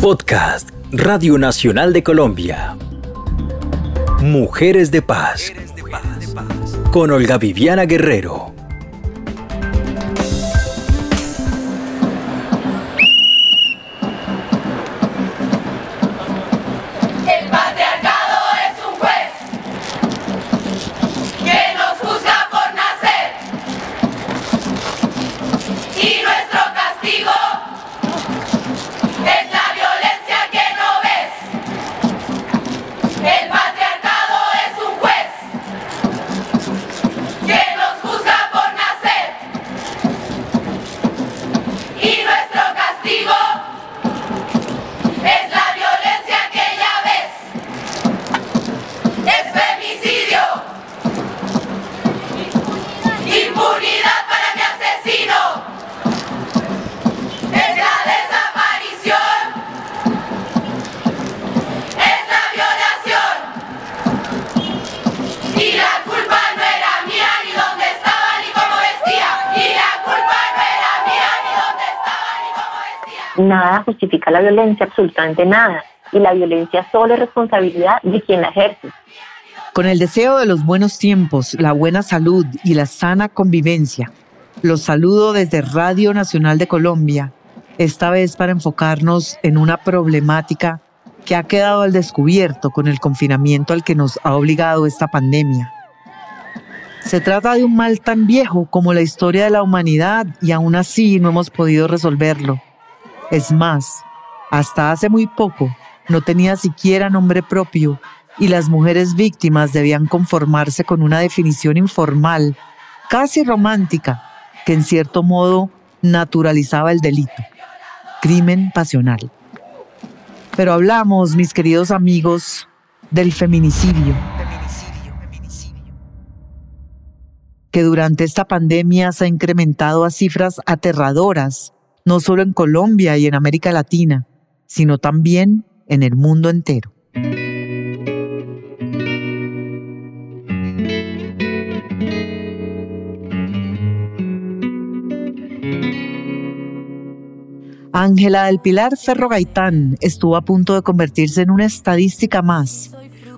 Podcast Radio Nacional de Colombia. Mujeres de Paz. Con Olga Viviana Guerrero. Nada justifica la violencia, absolutamente nada. Y la violencia solo es responsabilidad de quien la ejerce. Con el deseo de los buenos tiempos, la buena salud y la sana convivencia, los saludo desde Radio Nacional de Colombia, esta vez para enfocarnos en una problemática que ha quedado al descubierto con el confinamiento al que nos ha obligado esta pandemia. Se trata de un mal tan viejo como la historia de la humanidad y aún así no hemos podido resolverlo. Es más, hasta hace muy poco no tenía siquiera nombre propio y las mujeres víctimas debían conformarse con una definición informal, casi romántica, que en cierto modo naturalizaba el delito, crimen pasional. Pero hablamos, mis queridos amigos, del feminicidio. que durante esta pandemia se ha incrementado a cifras aterradoras no solo en Colombia y en América Latina, sino también en el mundo entero. Ángela del Pilar Ferro Gaitán estuvo a punto de convertirse en una estadística más,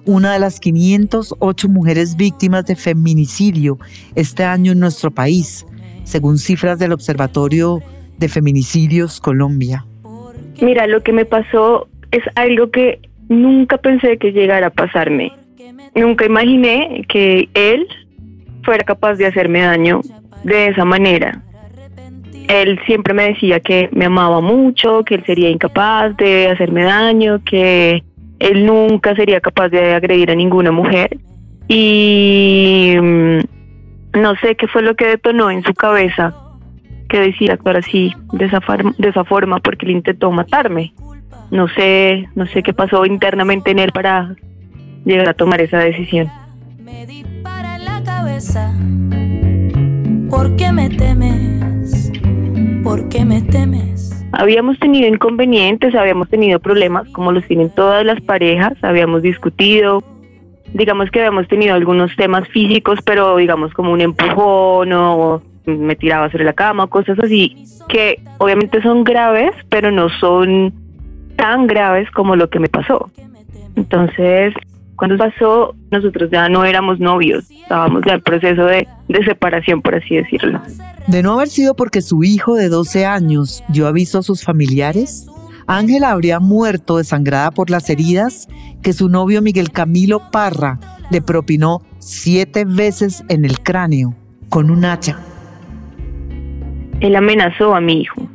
una de las 508 mujeres víctimas de feminicidio este año en nuestro país, según cifras del Observatorio de Feminicidios Colombia? Mira, lo que me pasó es algo que nunca pensé que llegara a pasarme. Nunca imaginé que él fuera capaz de hacerme daño de esa manera. Él siempre me decía que me amaba mucho, que él sería incapaz de hacerme daño, que él nunca sería capaz de agredir a ninguna mujer. Y mm, no sé qué fue lo que detonó en su cabeza que decir actuar así, de esa, de esa forma, porque él intentó matarme. No sé, no sé qué pasó internamente en él para llegar a tomar esa decisión. Me dispara en la cabeza. ¿Por qué me temes? ¿Por qué me temes? Habíamos tenido inconvenientes, habíamos tenido problemas, como los tienen todas las parejas, habíamos discutido, digamos que habíamos tenido algunos temas físicos, pero digamos como un empujón o me tiraba sobre la cama, cosas así, que obviamente son graves, pero no son tan graves como lo que me pasó. Entonces, cuando pasó, nosotros ya no éramos novios, estábamos ya en proceso de, de separación, por así decirlo. De no haber sido porque su hijo de 12 años dio aviso a sus familiares, Ángela habría muerto desangrada por las heridas que su novio Miguel Camilo Parra le propinó siete veces en el cráneo con un hacha él amenazó a mi hijo.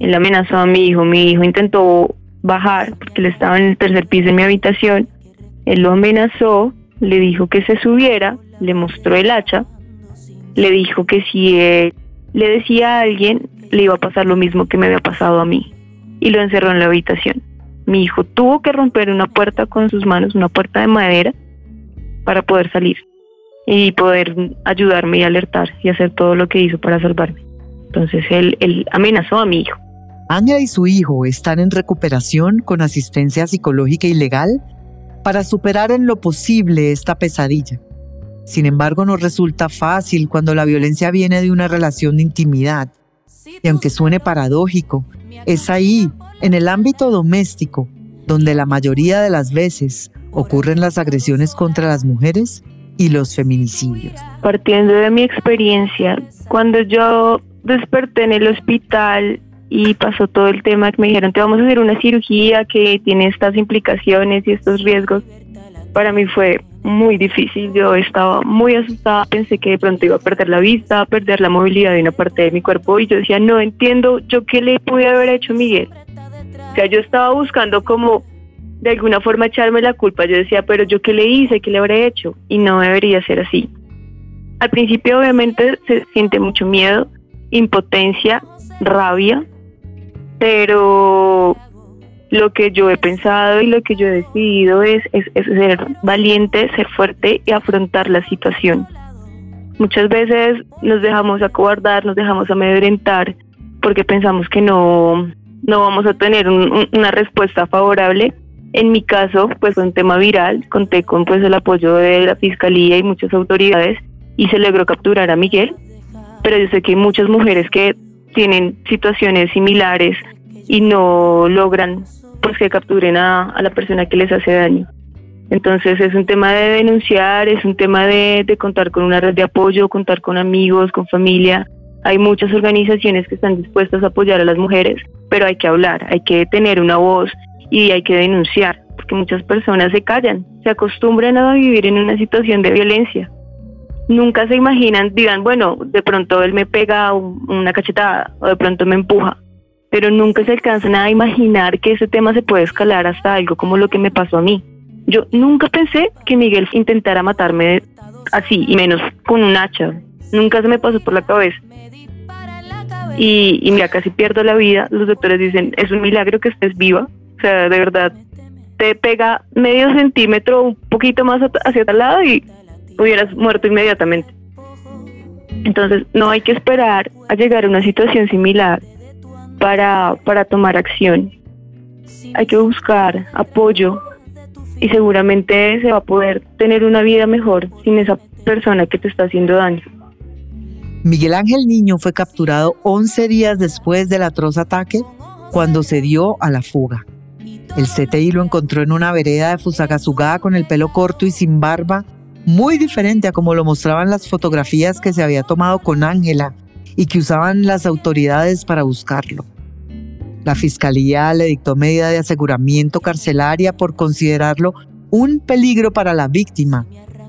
Él amenazó a mi hijo. Mi hijo intentó bajar porque él estaba en el tercer piso de mi habitación. Él lo amenazó, le dijo que se subiera, le mostró el hacha, le dijo que si él le decía a alguien, le iba a pasar lo mismo que me había pasado a mí. Y lo encerró en la habitación. Mi hijo tuvo que romper una puerta con sus manos, una puerta de madera, para poder salir y poder ayudarme y alertar y hacer todo lo que hizo para salvarme. Entonces él, amenazó a mi hijo. Ángela y su hijo están en recuperación con asistencia psicológica y legal para superar en lo posible esta pesadilla. Sin embargo, no resulta fácil cuando la violencia viene de una relación de intimidad Y aunque suene paradójico, es ahí, en el ámbito doméstico, donde la mayoría de las veces ocurren las agresiones contra las mujeres y los feminicidios. Partiendo de mi experiencia, cuando yo desperté en el hospital y pasó todo el tema que me dijeron, te vamos a hacer una cirugía que tiene estas implicaciones y estos riesgos, para mí fue muy difícil. Yo estaba muy asustada, pensé que de pronto iba a perder la vista, perder la movilidad de una parte de mi cuerpo y yo decía, no entiendo yo qué le pude haber hecho a Miguel. O sea, yo estaba buscando como de alguna forma echarme la culpa. Yo decía, pero yo qué le hice, qué le habré hecho y no debería ser así. Al principio obviamente se siente mucho miedo, impotencia, rabia, pero lo que yo he pensado y lo que yo he decidido es, ser valiente, ser fuerte y afrontar la situación. Muchas veces nos dejamos acobardar, nos dejamos amedrentar porque pensamos que no, no vamos a tener una respuesta favorable. En mi caso, pues fue un tema viral, conté con pues el apoyo de la fiscalía y muchas autoridades y se logró capturar a Miguel, pero yo sé que hay muchas mujeres que tienen situaciones similares y no logran pues que capturen a, la persona que les hace daño. Entonces es un tema de denunciar, es un tema de, de, contar con una red de apoyo, contar con amigos, con familia. Hay muchas organizaciones que están dispuestas a apoyar a las mujeres, pero hay que hablar, hay que tener una voz y hay que denunciar, porque muchas personas se callan, se acostumbran a vivir en una situación de violencia. Nunca se imaginan, digan, bueno, de pronto él me pega una cachetada o de pronto me empuja, pero nunca se alcanzan a imaginar que ese tema se puede escalar hasta algo como lo que me pasó a mí. Yo nunca pensé que Miguel intentara matarme así, y menos con un hacha. Nunca se me pasó por la cabeza. Y, y mira, casi pierdo la vida. Los doctores dicen, es un milagro que estés viva. O sea, de verdad, te pega medio centímetro, un poquito más hacia tal lado y hubieras muerto inmediatamente. Entonces, no hay que esperar a llegar a una situación similar para, para tomar acción. Hay que buscar apoyo y seguramente se va a poder tener una vida mejor sin esa persona que te está haciendo daño. Miguel Ángel Niño fue capturado 11 días después del atroz ataque cuando se dio a la fuga. El CTI lo encontró en una vereda de Fusagasugá con el pelo corto y sin barba, muy diferente a como lo mostraban las fotografías que se había tomado con Ángela y que usaban las autoridades para buscarlo. La fiscalía le dictó medida de aseguramiento carcelaria por considerarlo un peligro para la víctima,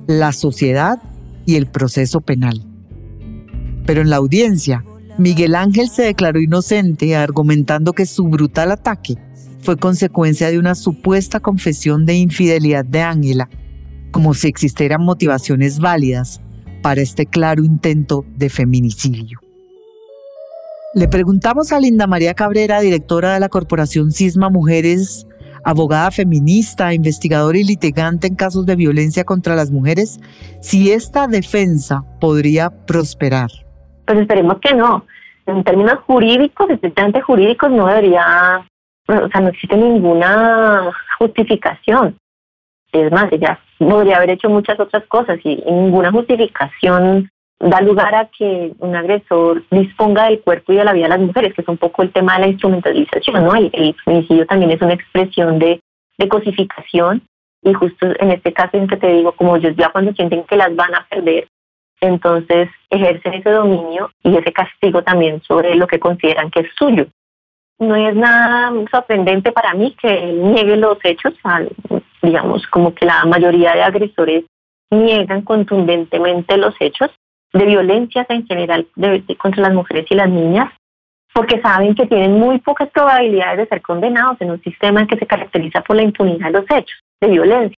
la sociedad y el proceso penal. Pero en la audiencia, Miguel Ángel se declaró inocente argumentando que su brutal ataque fue consecuencia de una supuesta confesión de infidelidad de Ángela, como si existieran motivaciones válidas para este claro intento de feminicidio. Le preguntamos a Linda María Cabrera, directora de la Corporación Cisma Mujeres, abogada feminista, investigadora y litigante en casos de violencia contra las mujeres, si esta defensa podría prosperar. Pues esperemos que no. En términos jurídicos, estrictamente jurídicos, no debería, o sea, no existe ninguna justificación. Es más, ella podría haber hecho muchas otras cosas y ninguna justificación da lugar a que un agresor disponga del cuerpo y de la vida de las mujeres, que es un poco el tema de la instrumentalización, ¿no? El, el feminicidio también es una expresión de, de cosificación y justo en este caso en que te digo, como ellos ya cuando sienten que las van a perder, entonces ejercen ese dominio y ese castigo también sobre lo que consideran que es suyo. No es nada sorprendente para mí que él niegue los hechos, digamos, como que la mayoría de agresores niegan contundentemente los hechos, de violencias en general contra las mujeres y las niñas, porque saben que tienen muy pocas probabilidades de ser condenados en un sistema que se caracteriza por la impunidad de los hechos de violencia.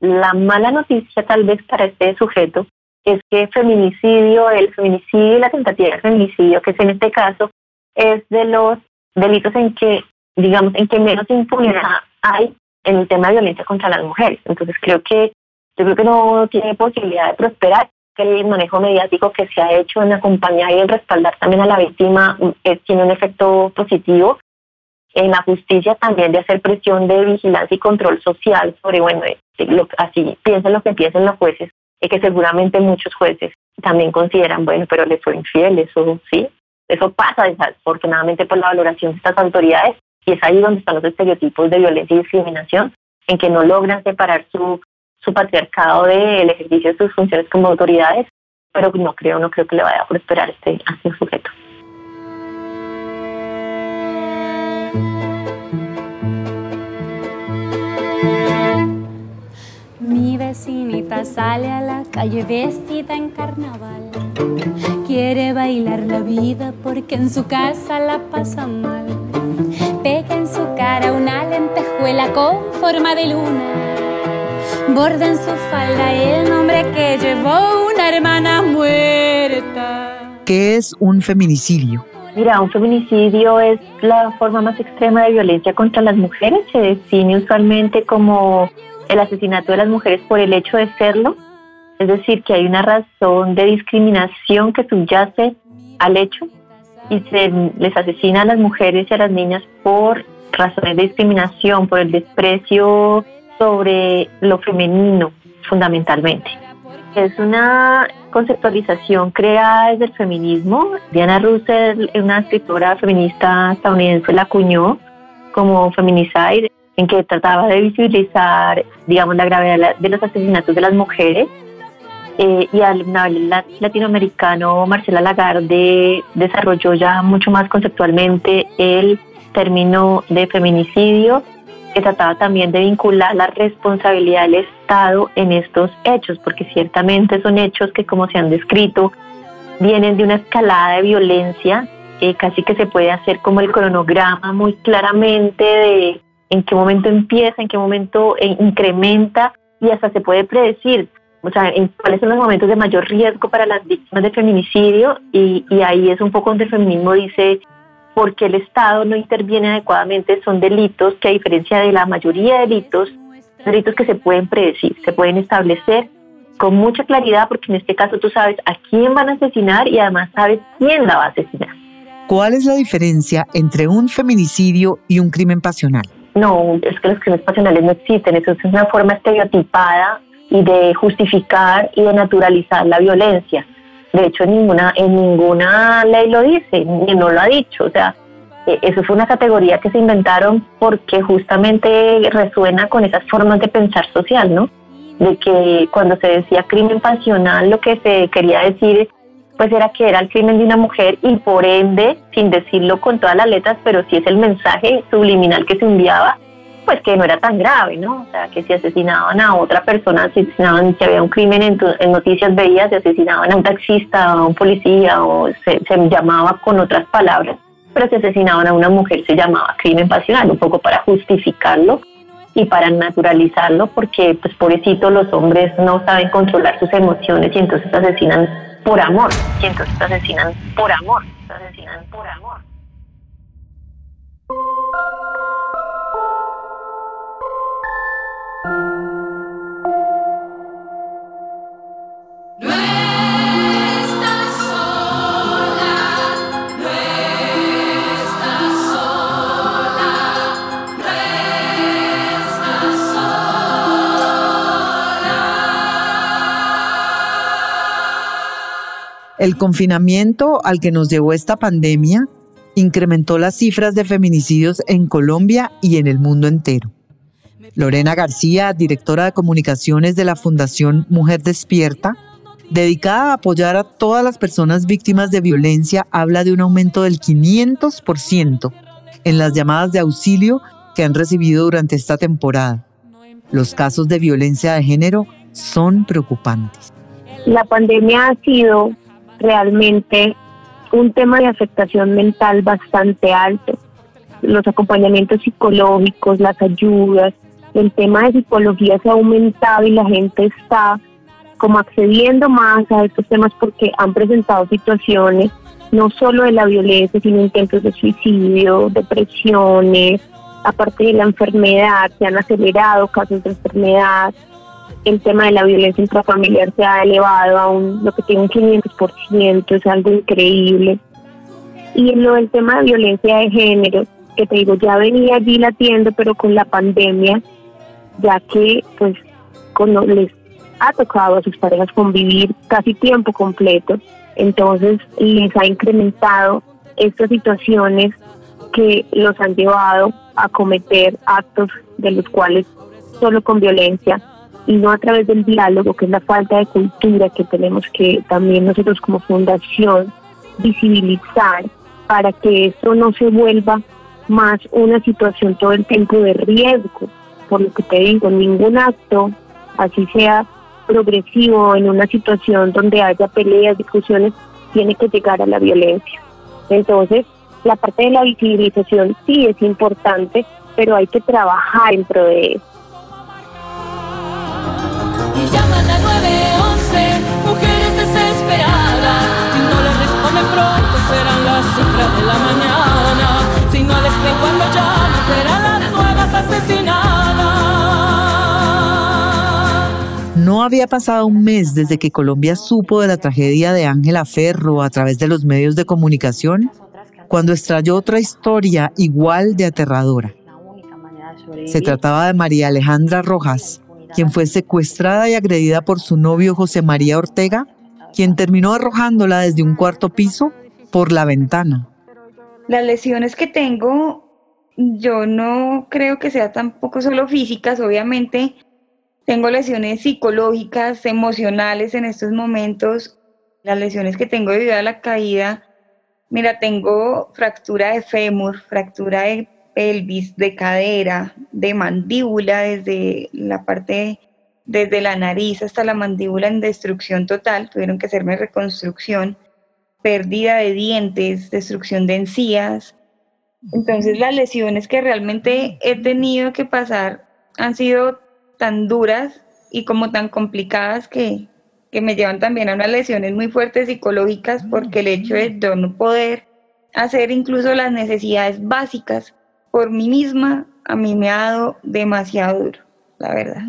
La mala noticia tal vez para este sujeto es que feminicidio, el feminicidio y la tentativa de feminicidio, que es en este caso, es de los delitos en que, digamos, en que menos impunidad hay en el tema de violencia contra las mujeres. Entonces creo que yo creo que no tiene posibilidad de prosperar el manejo mediático que se ha hecho en acompañar y en respaldar también a la víctima mm, tiene un efecto positivo. En la justicia también de hacer presión de vigilancia y control social sobre, bueno, eh, lo, así piensen lo que piensen los jueces, y que seguramente muchos jueces también consideran, bueno, pero le fue infiel, eso sí, eso pasa desafortunadamente por la valoración de estas autoridades y es ahí donde están los estereotipos de violencia y discriminación, en que no logran separar su, su patriarcado del ejercicio de sus funciones como autoridades, pero no creo, no creo que le vaya a prosperar este, a este sujeto. Mi vecinita sale a la calle vestida en carnaval. Quiere bailar la vida porque en su casa la pasa mal. Su cara una lentejuela con forma de luna. Borda en su falda el nombre que llevó una hermana muerta. ¿Qué es un feminicidio? Mira, un feminicidio es la forma más extrema de violencia contra las mujeres. Se define usualmente como el asesinato de las mujeres por el hecho de serlo. Es decir, que hay una razón de discriminación que subyace al hecho y se les asesina a las mujeres y a las niñas por razones de discriminación, por el desprecio sobre lo femenino, fundamentalmente. Es una conceptualización creada desde el feminismo. Diana Russell, una escritora feminista estadounidense, la acuñó como Feminicide, en que trataba de visibilizar, digamos, la gravedad de los asesinatos de las mujeres. Eh, y al latinoamericano Marcela Lagarde desarrolló ya mucho más conceptualmente el término de feminicidio que trataba también de vincular la responsabilidad del Estado en estos hechos, porque ciertamente son hechos que, como se han descrito, vienen de una escalada de violencia, eh, casi que se puede hacer como el cronograma muy claramente de en qué momento empieza, en qué momento eh, incrementa y hasta se puede predecir, o sea, en cuáles son los momentos de mayor riesgo para las víctimas de feminicidio y, y ahí es un poco donde el feminismo dice porque el Estado no interviene adecuadamente, son delitos que a diferencia de la mayoría de delitos, son delitos que se pueden predecir, se pueden establecer con mucha claridad porque en este caso tú sabes a quién van a asesinar y además sabes quién la va a asesinar. ¿Cuál es la diferencia entre un feminicidio y un crimen pasional? No, es que los crímenes pasionales no existen, eso es una forma estereotipada y de justificar y de naturalizar la violencia. De hecho, en ninguna, en ninguna ley lo dice, ni no lo ha dicho. O sea, e, eso fue una categoría que se inventaron porque justamente resuena con esas formas de pensar social, ¿no? De que cuando se decía crimen pasional, lo que se quería decir pues era que era el crimen de una mujer y por ende, sin decirlo con todas las letras, pero sí es el mensaje subliminal que se enviaba, pues que no era tan grave, ¿no? O sea, que si asesinaban a otra persona, asesinaban, si había un crimen en, en noticias veías, se asesinaban a un taxista, a un policía, o se, se llamaba con otras palabras, pero si asesinaban a una mujer se llamaba crimen pasional, un poco para justificarlo y para naturalizarlo, porque pues pobrecito los hombres no saben controlar sus emociones y entonces asesinan por amor, y entonces asesinan por amor, asesinan por amor. El confinamiento al que nos llevó esta pandemia incrementó las cifras de feminicidios en Colombia y en el mundo entero. Lorena García, directora de comunicaciones de la Fundación Mujer Despierta, dedicada a apoyar a todas las personas víctimas de violencia, habla de un aumento del 500% en las llamadas de auxilio que han recibido durante esta temporada. Los casos de violencia de género son preocupantes. La pandemia ha sido realmente un tema de afectación mental bastante alto. Los acompañamientos psicológicos, las ayudas, el tema de psicología se ha aumentado y la gente está como accediendo más a estos temas porque han presentado situaciones no solo de la violencia, sino intentos de suicidio, depresiones, aparte de la enfermedad, se han acelerado casos de enfermedad, el tema de la violencia intrafamiliar se ha elevado a un, lo que tiene un 500%, es algo increíble. Y en lo del tema de violencia de género, que te digo, ya venía allí latiendo, pero con la pandemia, ya que pues cuando les ha tocado a sus parejas convivir casi tiempo completo, entonces les ha incrementado estas situaciones que los han llevado a cometer actos de los cuales solo con violencia y no a través del diálogo, que es la falta de cultura que tenemos que también nosotros como fundación visibilizar para que esto no se vuelva más una situación todo el tiempo de riesgo. Por lo que te digo, ningún acto, así sea progresivo, en una situación donde haya peleas, discusiones, tiene que llegar a la violencia. Entonces, la parte de la visibilización sí es importante, pero hay que trabajar en pro de eso. No había pasado un mes desde que Colombia supo de la tragedia de Ángela Ferro a través de los medios de comunicación, cuando estalló otra historia igual de aterradora. Se trataba de María Alejandra Rojas, quien fue secuestrada y agredida por su novio José María Ortega, quien terminó arrojándola desde un cuarto piso por la ventana. Las lesiones que tengo, yo no creo que sean tampoco solo físicas, obviamente. Tengo lesiones psicológicas, emocionales en estos momentos. Las lesiones que tengo debido a la caída, mira, tengo fractura de fémur, fractura de pelvis, de cadera, de mandíbula, desde la parte, desde la nariz hasta la mandíbula en destrucción total, tuvieron que hacerme reconstrucción, pérdida de dientes, destrucción de encías. Entonces las lesiones que realmente he tenido que pasar han sido tan duras y como tan complicadas que, que me llevan también a unas lesiones muy fuertes psicológicas porque el hecho de yo no poder hacer incluso las necesidades básicas por mí misma, a mí me ha dado demasiado duro, la verdad.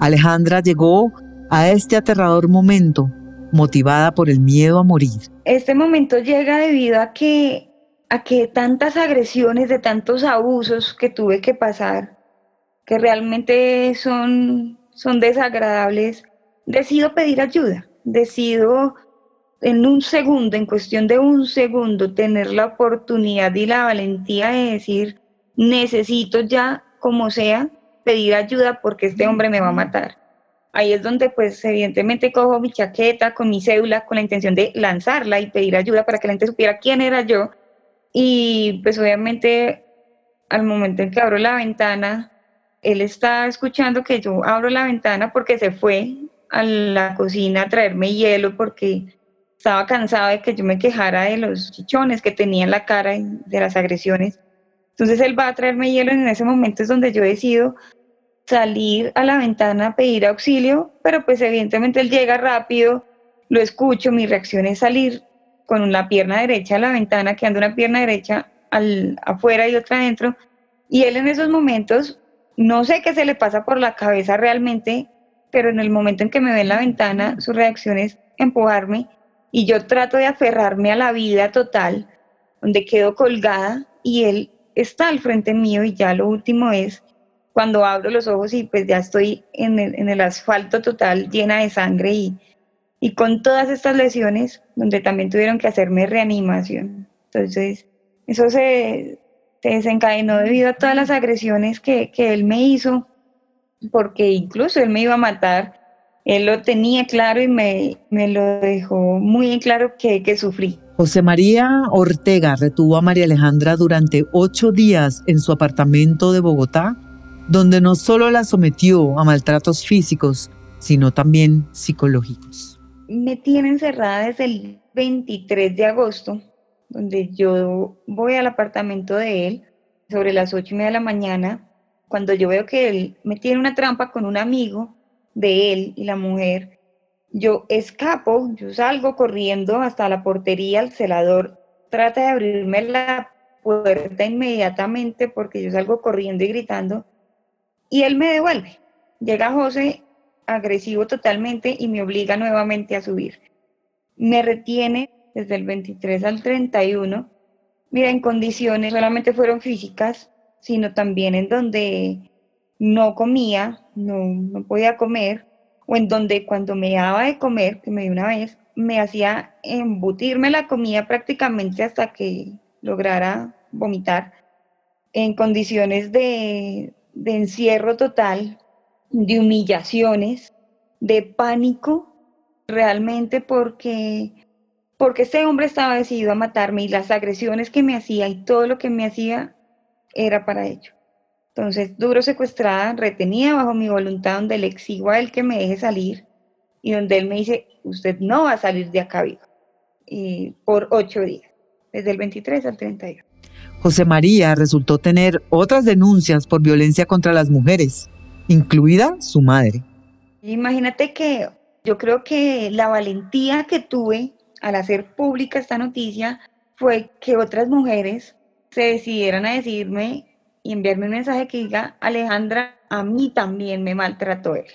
Alejandra llegó a este aterrador momento motivada por el miedo a morir. Este momento llega debido a que a que tantas agresiones, de tantos abusos que tuve que pasar, que realmente son, son desagradables, decido pedir ayuda, decido en un segundo, en cuestión de un segundo, tener la oportunidad y la valentía de decir, necesito ya, como sea, pedir ayuda porque este hombre me va a matar. Ahí es donde, pues, evidentemente cojo mi chaqueta con mi cédula con la intención de lanzarla y pedir ayuda para que la gente supiera quién era yo. Y pues obviamente al momento en que abro la ventana, él está escuchando que yo abro la ventana porque se fue a la cocina a traerme hielo porque estaba cansado de que yo me quejara de los chichones que tenía en la cara y de las agresiones. Entonces él va a traerme hielo y en ese momento es donde yo decido salir a la ventana a pedir auxilio, pero pues evidentemente él llega rápido, lo escucho, mi reacción es salir con la pierna derecha a la ventana, quedando una pierna derecha al, afuera y otra adentro, y él en esos momentos, no sé qué se le pasa por la cabeza realmente, pero en el momento en que me ve en la ventana, su reacción es empujarme y yo trato de aferrarme a la vida total, donde quedo colgada y él está al frente mío y ya lo último es cuando abro los ojos y pues ya estoy en el, en el asfalto total llena de sangre y, y con todas estas lesiones donde también tuvieron que hacerme reanimación. Entonces, eso se, se desencadenó debido a todas las agresiones que, que él me hizo, porque incluso él me iba a matar. Él lo tenía claro y me, me lo dejó muy en claro que, que sufrí. José María Ortega retuvo a María Alejandra durante ocho días en su apartamento de Bogotá, donde no solo la sometió a maltratos físicos, sino también psicológicos. Me tiene encerrada desde el 23 de agosto, donde yo voy al apartamento de él sobre las ocho y media de la mañana, cuando yo veo que él me tiene una trampa con un amigo de él y la mujer, yo escapo, yo salgo corriendo hasta la portería, el celador trata de abrirme la puerta inmediatamente porque yo salgo corriendo y gritando y él me devuelve. Llega José agresivo totalmente y me obliga nuevamente a subir. Me retiene desde el 23 al 31. Mira, en condiciones solamente fueron físicas, sino también en donde no comía, no, no podía comer, o en donde cuando me daba de comer, que me dio una vez, me hacía embutirme la comida prácticamente hasta que lograra vomitar en condiciones de, de encierro total, de humillaciones, de pánico, realmente porque, porque este hombre estaba decidido a matarme y las agresiones que me hacía y todo lo que me hacía era para ello. Entonces, duro secuestrada, retenida bajo mi voluntad, donde le exigo a él que me deje salir y donde él me dice, usted no va a salir de acá vivo, y por ocho días, desde el 23 al 31. José María resultó tener otras denuncias por violencia contra las mujeres, incluida su madre. Imagínate que yo creo que la valentía que tuve al hacer pública esta noticia fue que otras mujeres se decidieran a decirme y enviarme un mensaje que diga, Alejandra, a mí también me maltrató él.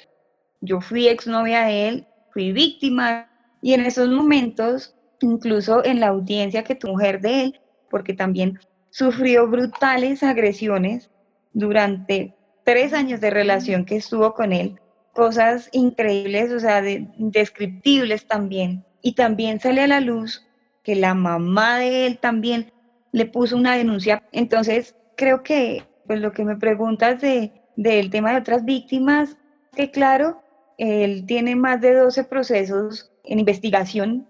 Yo fui exnovia de él, fui víctima y en esos momentos, incluso en la audiencia que tu mujer de él, porque también sufrió brutales agresiones durante tres años de relación que estuvo con él, cosas increíbles, o sea, indescriptibles también. Y también sale a la luz que la mamá de él también le puso una denuncia. Entonces, creo que pues lo que me preguntas de, del tema de otras víctimas, que claro, él tiene más de 12 procesos en investigación,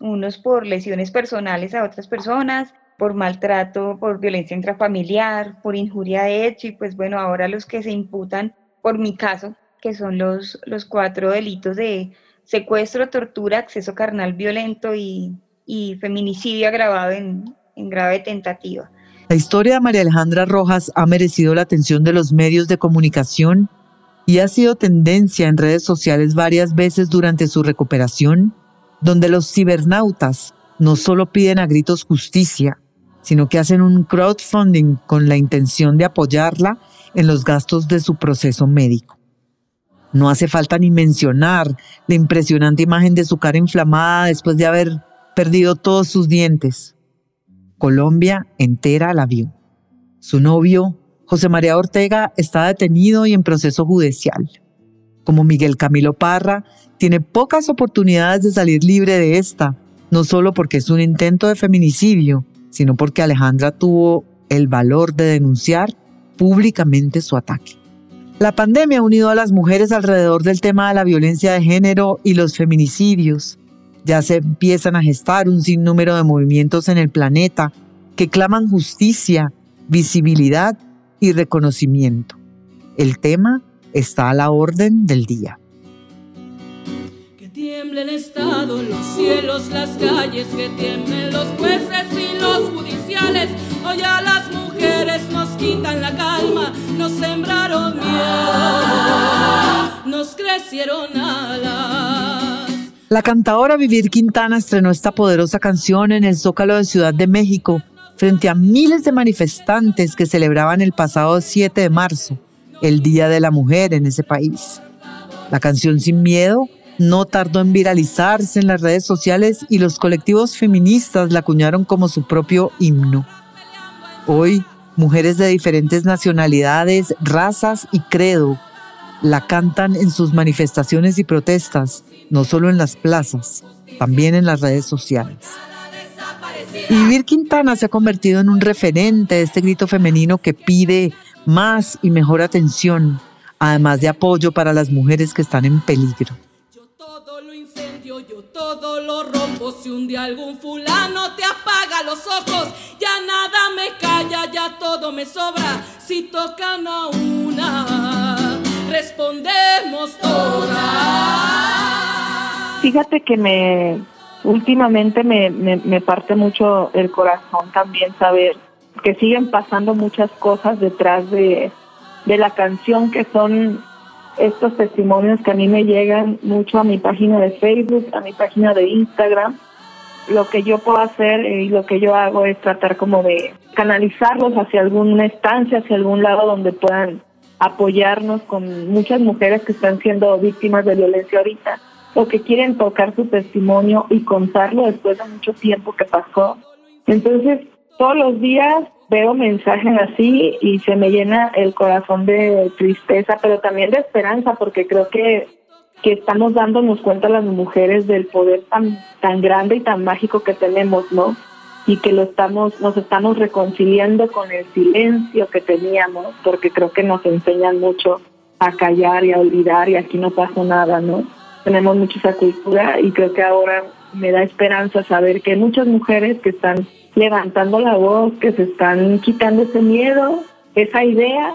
unos por lesiones personales a otras personas, por maltrato, por violencia intrafamiliar, por injuria de hecho, y pues bueno, ahora los que se imputan por mi caso, que son los, los cuatro delitos de secuestro, tortura, acceso carnal violento y, y feminicidio agravado en, en grave tentativa. La historia de María Alejandra Rojas ha merecido la atención de los medios de comunicación y ha sido tendencia en redes sociales varias veces durante su recuperación, donde los cibernautas no solo piden a gritos justicia, sino que hacen un crowdfunding con la intención de apoyarla en los gastos de su proceso médico. No hace falta ni mencionar la impresionante imagen de su cara inflamada después de haber perdido todos sus dientes, Colombia entera la vio. Su novio, José María Ortega, está detenido y en proceso judicial. Como Miguel Camilo Parra, tiene pocas oportunidades de salir libre de esta, no solo porque es un intento de feminicidio, sino porque Alejandra tuvo el valor de denunciar públicamente su ataque. La pandemia ha unido a las mujeres alrededor del tema de la violencia de género y los feminicidios, ya se empiezan a gestar un sinnúmero de movimientos en el planeta que claman justicia, visibilidad y reconocimiento. El tema está a la orden del día. Que tiemblen Estado, los cielos, las calles, que tiemblen los jueces y los judiciales. Hoy a las mujeres nos quitan la calma, nos sembraron miedo, nos crecieron alas. La cantadora Vivir Quintana estrenó esta poderosa canción en el Zócalo de Ciudad de México frente a miles de manifestantes que celebraban el pasado 7 de marzo, el Día de la Mujer en ese país. La canción Sin Miedo no tardó en viralizarse en las redes sociales y los colectivos feministas la acuñaron como su propio himno. Hoy, mujeres de diferentes nacionalidades, razas y credo la cantan en sus manifestaciones y protestas no solo en las plazas, también en las redes sociales. Y Vivir Quintana se ha convertido en un referente de este grito femenino que pide más y mejor atención, además de apoyo para las mujeres que están en peligro. Yo todo lo incendio, yo todo lo rompo. Si un fulano te apaga los ojos, ya nada me calla, ya todo me sobra. Si tocan a una, respondemos todas. Fíjate que me últimamente me, me, parte mucho el corazón también saber que siguen pasando muchas cosas detrás de, de la canción que son estos testimonios que a mí me llegan mucho a mi página de Facebook, a mi página de Instagram. Lo que yo puedo hacer y lo que yo hago es tratar como de canalizarlos hacia alguna estancia, hacia algún lado donde puedan apoyarnos con muchas mujeres que están siendo víctimas de violencia ahorita o que quieren tocar su testimonio y contarlo después de mucho tiempo que pasó. Entonces, todos los días veo mensajes así y se me llena el corazón de tristeza, pero también de esperanza, porque creo que que estamos dándonos cuenta las mujeres del poder tan, tan grande y tan mágico que tenemos, ¿no? Y que lo estamos, nos estamos reconciliando con el silencio que teníamos, porque creo que nos enseñan mucho a callar y a olvidar y aquí no pasa nada, ¿no? Tenemos mucha esa cultura y creo que ahora me da esperanza saber que muchas mujeres que están levantando la voz, que se están quitando ese miedo, esa idea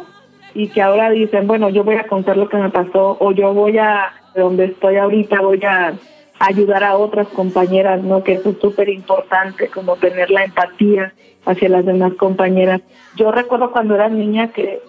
y que ahora dicen, bueno, yo voy a contar lo que me pasó o yo voy a, donde estoy ahorita, voy a ayudar a otras compañeras, ¿no? Que eso es súper importante, como tener la empatía hacia las demás compañeras. Yo recuerdo cuando era niña que,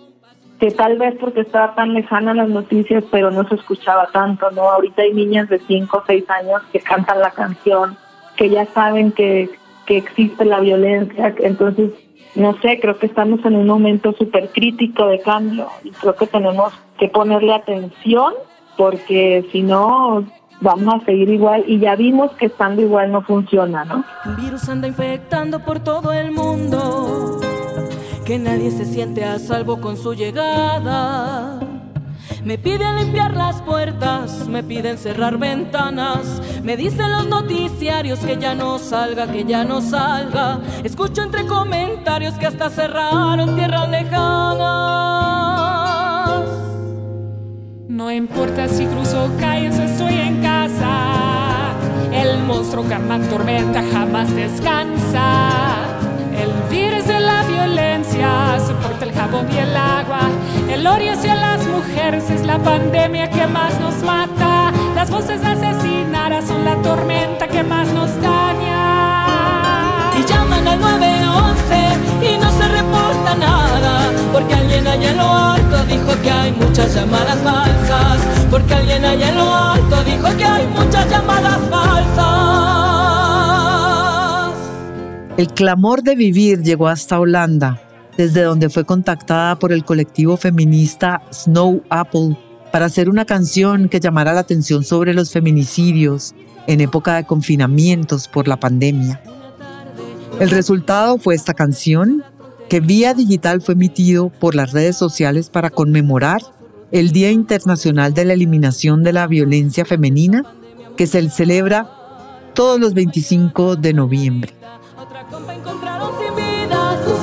que tal vez porque estaba tan lejana las noticias, pero no se escuchaba tanto, ¿no? Ahorita hay niñas de 5 o 6 años que cantan la canción, que ya saben que, que existe la violencia, entonces no sé, creo que estamos en un momento súper crítico de cambio y creo que tenemos que ponerle atención porque si no vamos a seguir igual y ya vimos que estando igual no funciona, ¿no? Un virus anda infectando por todo el mundo, que nadie se siente a salvo con su llegada. Me piden limpiar las puertas, me piden cerrar ventanas, me dicen los noticiarios que ya no salga, que ya no salga. Escucho entre comentarios que hasta cerraron tierras lejanas. No importa si cruzo calles o estoy en casa, el monstruo que me tormenta jamás descansa. El virus de la violencia soporta el jabón y el agua. El odio hacia las mujeres es la pandemia que más nos mata. Las voces asesinadas son la tormenta que más nos daña. Y llaman al 911 y no se reporta nada. Porque alguien allá en lo alto dijo que hay muchas llamadas El clamor de vivir llegó hasta Holanda, desde donde fue contactada por el colectivo feminista Snow Apple para hacer una canción que llamara la atención sobre los feminicidios en época de confinamientos por la pandemia. El resultado fue esta canción, que vía digital fue emitido por las redes sociales para conmemorar el Día Internacional de la Eliminación de la Violencia Femenina, que se celebra todos los 25 de noviembre.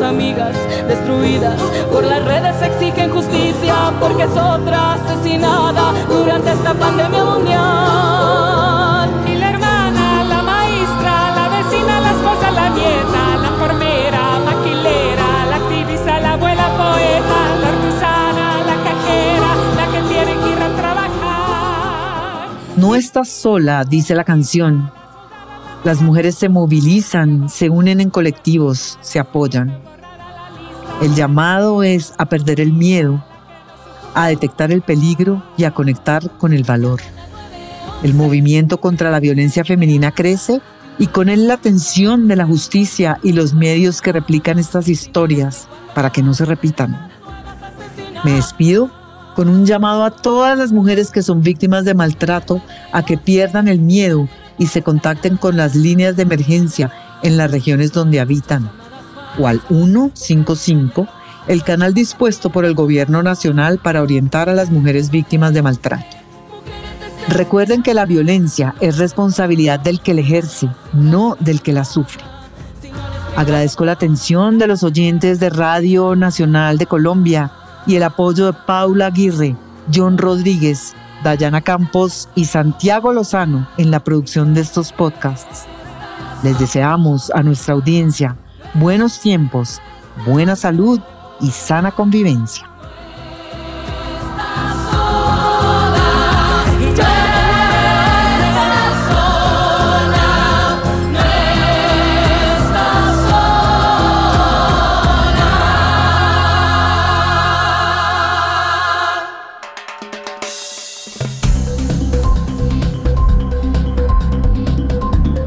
Sus amigas destruidas. Por las redes exigen justicia porque es otra asesinada durante esta pandemia mundial. Y la hermana, la maestra, la vecina, la esposa, la nieta, la enfermera, maquilera, la activista, la abuela poeta, la artesana, la cajera, la que tiene que ir a trabajar. No estás sola, dice la canción. Las mujeres se movilizan, se unen en colectivos, se apoyan. El llamado es a perder el miedo, a detectar el peligro y a conectar con el valor. El movimiento contra la violencia femenina crece y con él la atención de la justicia y los medios que replican estas historias para que no se repitan. Me despido con un llamado a todas las mujeres que son víctimas de maltrato a que pierdan el miedo y se contacten con las líneas de emergencia en las regiones donde habitan, o al 155, el canal dispuesto por el Gobierno Nacional para orientar a las mujeres víctimas de maltrato. Recuerden que la violencia es responsabilidad del que la ejerce, no del que la sufre. Agradezco la atención de los oyentes de Radio Nacional de Colombia y el apoyo de Paula Aguirre, John Rodríguez, Dayana Campos y Santiago Lozano en la producción de estos podcasts. Les deseamos a nuestra audiencia buenos tiempos, buena salud y sana convivencia.